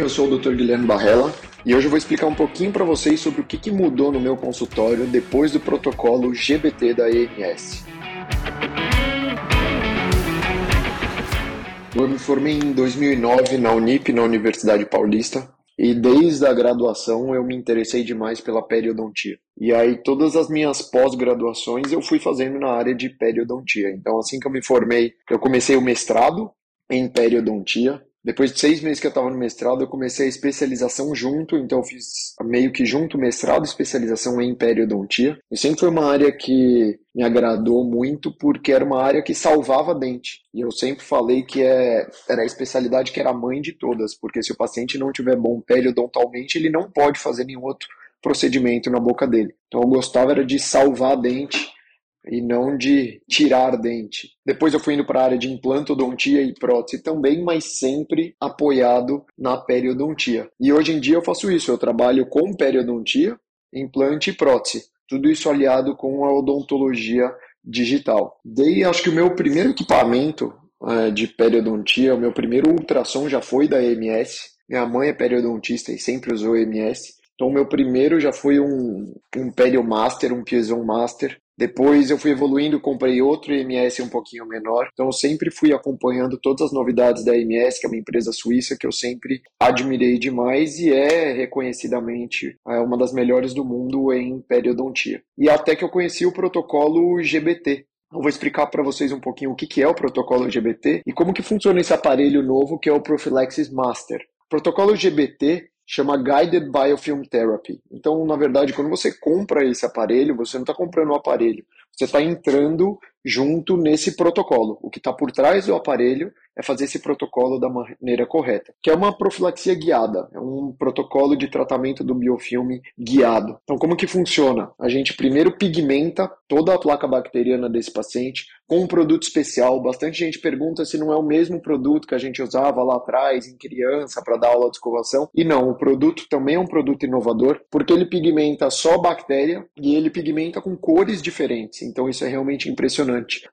eu sou o Dr. Guilherme Barrella e hoje eu vou explicar um pouquinho para vocês sobre o que, que mudou no meu consultório depois do protocolo GBT da EMS. Eu me formei em 2009 na Unip, na Universidade Paulista, e desde a graduação eu me interessei demais pela periodontia. E aí todas as minhas pós-graduações eu fui fazendo na área de periodontia. Então assim que eu me formei, eu comecei o mestrado em periodontia, depois de seis meses que eu estava no mestrado, eu comecei a especialização junto, então eu fiz meio que junto mestrado e especialização em periodontia. E sempre foi uma área que me agradou muito porque era uma área que salvava dente. E eu sempre falei que é, era a especialidade que era a mãe de todas, porque se o paciente não tiver bom periodontalmente, ele não pode fazer nenhum outro procedimento na boca dele. Então eu gostava era de salvar dente e não de tirar dente. Depois eu fui indo para a área de implantodontia e prótese também, mas sempre apoiado na periodontia. E hoje em dia eu faço isso, eu trabalho com periodontia, implante e prótese. Tudo isso aliado com a odontologia digital. Dei, acho que o meu primeiro equipamento é, de periodontia, o meu primeiro ultrassom já foi da EMS. Minha mãe é periodontista e sempre usou EMS. Então, o meu primeiro já foi um, um Perio Master, um Pieson Master, depois eu fui evoluindo, comprei outro IMS um pouquinho menor. Então eu sempre fui acompanhando todas as novidades da IMS, que é uma empresa suíça que eu sempre admirei demais e é reconhecidamente é, uma das melhores do mundo em periodontia. E até que eu conheci o protocolo GBT, eu vou explicar para vocês um pouquinho o que é o protocolo GBT e como que funciona esse aparelho novo que é o Prophylaxis Master. O protocolo GBT chama Guided Biofilm Therapy. Então, na verdade, quando você compra esse aparelho, você não está comprando o aparelho, você está entrando junto nesse protocolo. O que está por trás do aparelho é fazer esse protocolo da maneira correta, que é uma profilaxia guiada, é um protocolo de tratamento do biofilme guiado. Então, como que funciona? A gente primeiro pigmenta toda a placa bacteriana desse paciente com um produto especial. Bastante gente pergunta se não é o mesmo produto que a gente usava lá atrás em criança para dar aula de escovação. E não, o produto também é um produto inovador, porque ele pigmenta só bactéria e ele pigmenta com cores diferentes. Então, isso é realmente impressionante.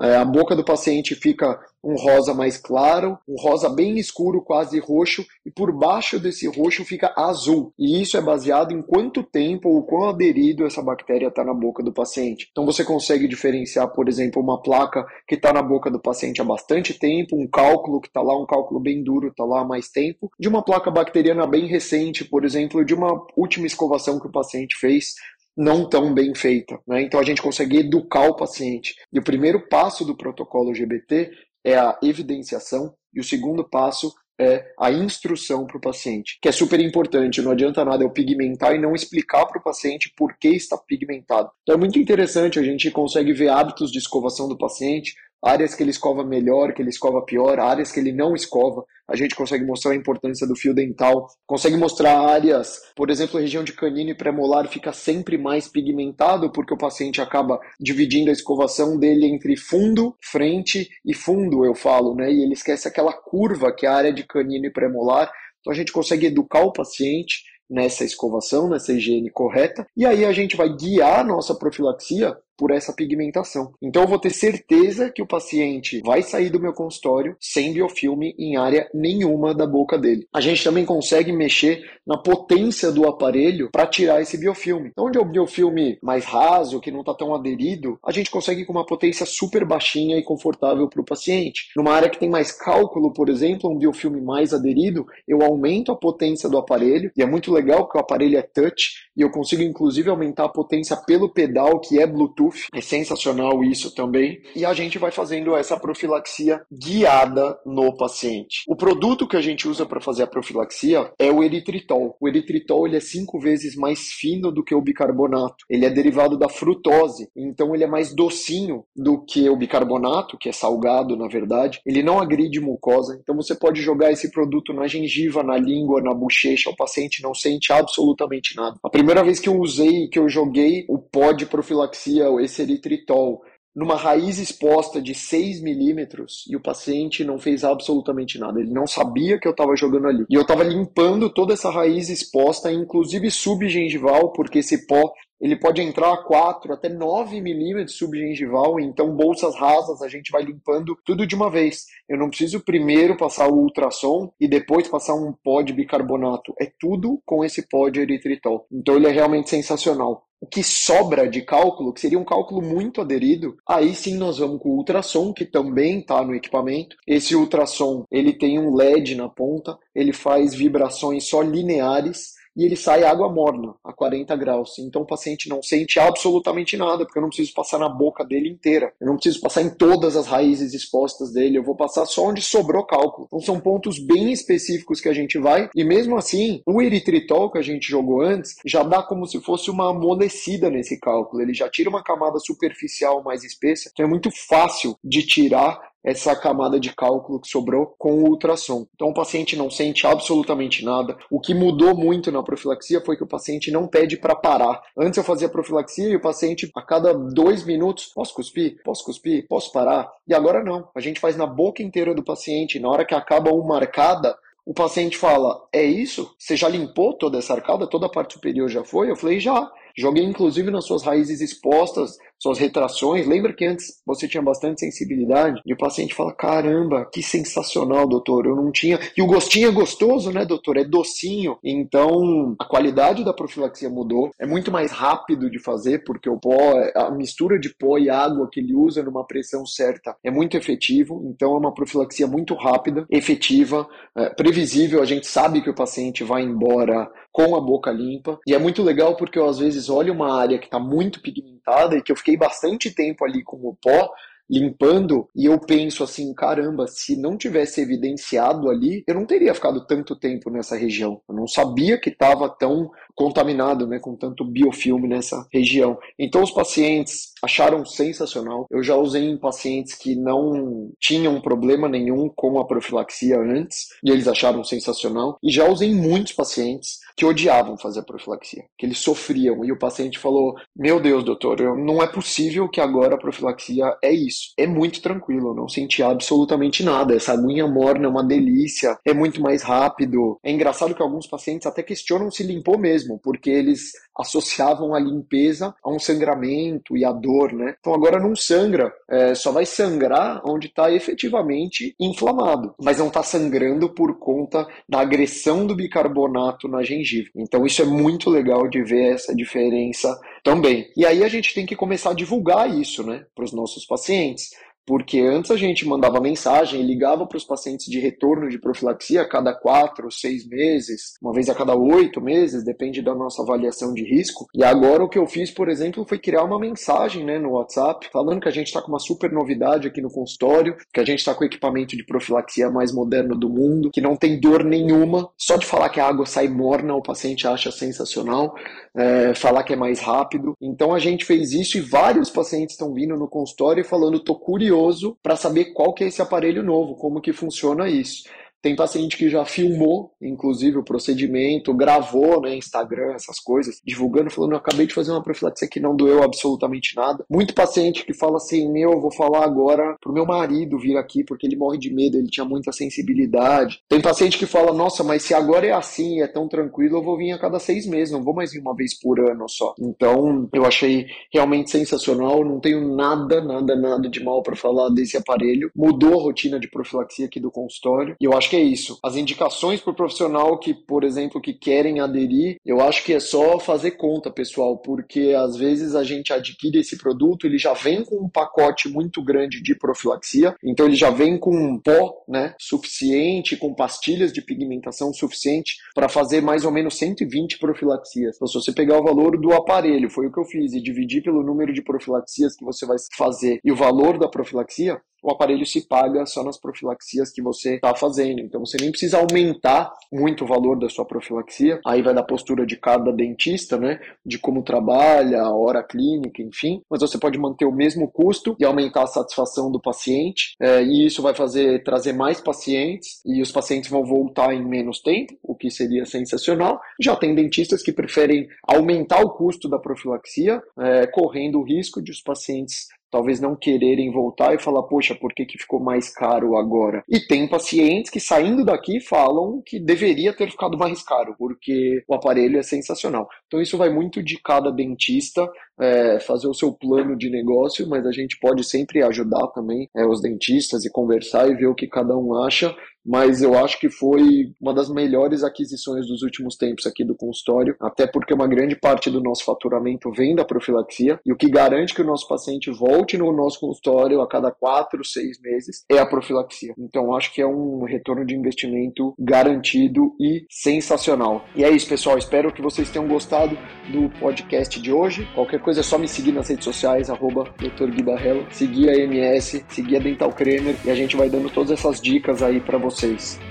É, a boca do paciente fica um rosa mais claro, um rosa bem escuro, quase roxo, e por baixo desse roxo fica azul. E isso é baseado em quanto tempo ou quão aderido essa bactéria está na boca do paciente. Então você consegue diferenciar, por exemplo, uma placa que está na boca do paciente há bastante tempo, um cálculo que está lá, um cálculo bem duro está lá há mais tempo, de uma placa bacteriana bem recente, por exemplo, de uma última escovação que o paciente fez não tão bem feita. Né? Então a gente consegue educar o paciente. E o primeiro passo do protocolo GBT é a evidenciação e o segundo passo é a instrução para o paciente, que é super importante. Não adianta nada eu pigmentar e não explicar para o paciente por que está pigmentado. Então é muito interessante, a gente consegue ver hábitos de escovação do paciente, áreas que ele escova melhor, que ele escova pior, áreas que ele não escova. A gente consegue mostrar a importância do fio dental, consegue mostrar áreas, por exemplo, a região de canino e premolar fica sempre mais pigmentado porque o paciente acaba dividindo a escovação dele entre fundo, frente e fundo, eu falo, né? E ele esquece aquela curva que é a área de canino e premolar. Então a gente consegue educar o paciente nessa escovação, nessa higiene correta, e aí a gente vai guiar a nossa profilaxia por essa pigmentação. Então eu vou ter certeza que o paciente vai sair do meu consultório sem biofilme em área nenhuma da boca dele. A gente também consegue mexer na potência do aparelho para tirar esse biofilme. Então, onde é o biofilme mais raso, que não está tão aderido, a gente consegue com uma potência super baixinha e confortável para o paciente. Numa área que tem mais cálculo, por exemplo, um biofilme mais aderido, eu aumento a potência do aparelho e é muito legal porque o aparelho é touch e eu consigo inclusive aumentar a potência pelo pedal que é Bluetooth é sensacional isso também. E a gente vai fazendo essa profilaxia guiada no paciente. O produto que a gente usa para fazer a profilaxia é o eritritol. O eritritol ele é cinco vezes mais fino do que o bicarbonato. Ele é derivado da frutose, então ele é mais docinho do que o bicarbonato, que é salgado na verdade. Ele não agride mucosa, então você pode jogar esse produto na gengiva, na língua, na bochecha, o paciente não sente absolutamente nada. A primeira vez que eu usei, que eu joguei o pó de profilaxia, esse eritritol numa raiz exposta de 6 milímetros e o paciente não fez absolutamente nada. Ele não sabia que eu estava jogando ali. E eu estava limpando toda essa raiz exposta, inclusive subgengival, porque esse pó ele pode entrar a 4 até 9 milímetros subgengival, então bolsas rasas a gente vai limpando tudo de uma vez. Eu não preciso primeiro passar o ultrassom e depois passar um pó de bicarbonato. É tudo com esse pó de eritritol. Então ele é realmente sensacional. O que sobra de cálculo, que seria um cálculo muito aderido, aí sim nós vamos com o ultrassom, que também está no equipamento. Esse ultrassom, ele tem um LED na ponta, ele faz vibrações só lineares, e ele sai água morna a 40 graus. Então o paciente não sente absolutamente nada, porque eu não preciso passar na boca dele inteira. Eu não preciso passar em todas as raízes expostas dele, eu vou passar só onde sobrou cálculo. Então são pontos bem específicos que a gente vai, e mesmo assim, o eritritol que a gente jogou antes já dá como se fosse uma amolecida nesse cálculo. Ele já tira uma camada superficial mais espessa, então é muito fácil de tirar essa camada de cálculo que sobrou com o ultrassom. Então o paciente não sente absolutamente nada. O que mudou muito na profilaxia foi que o paciente não pede para parar. Antes eu fazia profilaxia e o paciente a cada dois minutos, posso cuspir? Posso cuspir? Posso parar? E agora não. A gente faz na boca inteira do paciente. Na hora que acaba uma arcada, o paciente fala: É isso? Você já limpou toda essa arcada? Toda a parte superior já foi? Eu falei: Já. Joguei inclusive nas suas raízes expostas, suas retrações. Lembra que antes você tinha bastante sensibilidade? E o paciente fala: caramba, que sensacional, doutor. Eu não tinha. E o gostinho é gostoso, né, doutor? É docinho. Então a qualidade da profilaxia mudou. É muito mais rápido de fazer, porque o pó, a mistura de pó e água que ele usa numa pressão certa é muito efetivo. Então é uma profilaxia muito rápida, efetiva, é, previsível. A gente sabe que o paciente vai embora com a boca limpa. E é muito legal porque eu às vezes olho uma área que está muito pigmentada e que eu fiquei bastante tempo ali com o pó limpando e eu penso assim, caramba, se não tivesse evidenciado ali, eu não teria ficado tanto tempo nessa região. Eu não sabia que estava tão contaminado, né, com tanto biofilme nessa região. Então os pacientes acharam sensacional. Eu já usei em pacientes que não tinham problema nenhum com a profilaxia antes e eles acharam sensacional. E já usei em muitos pacientes que odiavam fazer a profilaxia, que eles sofriam e o paciente falou: "Meu Deus, doutor, não é possível que agora a profilaxia é isso. É muito tranquilo, eu não senti absolutamente nada. Essa aguinha morna é uma delícia, é muito mais rápido. É engraçado que alguns pacientes até questionam se limpou mesmo, porque eles associavam a limpeza a um sangramento e a dor, né? Então agora não sangra, é, só vai sangrar onde está efetivamente inflamado, mas não está sangrando por conta da agressão do bicarbonato na gengiva. Então isso é muito legal de ver essa diferença também. E aí a gente tem que começar a divulgar isso, né, para os nossos pacientes porque antes a gente mandava mensagem e ligava para os pacientes de retorno de profilaxia a cada quatro ou seis meses, uma vez a cada oito meses, depende da nossa avaliação de risco. E agora o que eu fiz, por exemplo, foi criar uma mensagem né, no WhatsApp falando que a gente está com uma super novidade aqui no consultório, que a gente está com o equipamento de profilaxia mais moderno do mundo, que não tem dor nenhuma. Só de falar que a água sai morna, o paciente acha sensacional. É, falar que é mais rápido. Então a gente fez isso e vários pacientes estão vindo no consultório falando: tô curioso curioso para saber qual que é esse aparelho novo, como que funciona isso. Tem paciente que já filmou, inclusive, o procedimento, gravou, né, Instagram, essas coisas, divulgando, falando, eu acabei de fazer uma profilaxia que não doeu absolutamente nada. Muito paciente que fala assim, meu, eu vou falar agora pro meu marido vir aqui, porque ele morre de medo, ele tinha muita sensibilidade. Tem paciente que fala, nossa, mas se agora é assim, é tão tranquilo, eu vou vir a cada seis meses, não vou mais vir uma vez por ano só. Então, eu achei realmente sensacional, não tenho nada, nada, nada de mal para falar desse aparelho. Mudou a rotina de profilaxia aqui do consultório, e eu acho que é isso. As indicações para o profissional que, por exemplo, que querem aderir, eu acho que é só fazer conta, pessoal, porque às vezes a gente adquire esse produto, ele já vem com um pacote muito grande de profilaxia, então ele já vem com um pó, né, suficiente, com pastilhas de pigmentação suficiente para fazer mais ou menos 120 profilaxias. Então, se você pegar o valor do aparelho, foi o que eu fiz, e dividir pelo número de profilaxias que você vai fazer e o valor da profilaxia, o aparelho se paga só nas profilaxias que você está fazendo. Então você nem precisa aumentar muito o valor da sua profilaxia. Aí vai da postura de cada dentista, né? De como trabalha, a hora clínica, enfim. Mas você pode manter o mesmo custo e aumentar a satisfação do paciente. É, e isso vai fazer trazer mais pacientes e os pacientes vão voltar em menos tempo, o que seria sensacional. Já tem dentistas que preferem aumentar o custo da profilaxia, é, correndo o risco de os pacientes talvez não quererem voltar e falar, poxa, por que, que ficou mais caro agora? E tem pacientes que saindo daqui falam que deveria ter ficado mais caro, porque o aparelho é sensacional. Então isso vai muito de cada dentista é, fazer o seu plano de negócio, mas a gente pode sempre ajudar também é, os dentistas e conversar e ver o que cada um acha mas eu acho que foi uma das melhores aquisições dos últimos tempos aqui do consultório, até porque uma grande parte do nosso faturamento vem da profilaxia, e o que garante que o nosso paciente volte no nosso consultório a cada quatro, seis meses é a profilaxia. Então acho que é um retorno de investimento garantido e sensacional. E é isso, pessoal. Espero que vocês tenham gostado do podcast de hoje. Qualquer coisa é só me seguir nas redes sociais, arroba Dr. Gui Barrelo, seguir a MS, seguir a Dental Cremer, e a gente vai dando todas essas dicas aí para vocês vocês.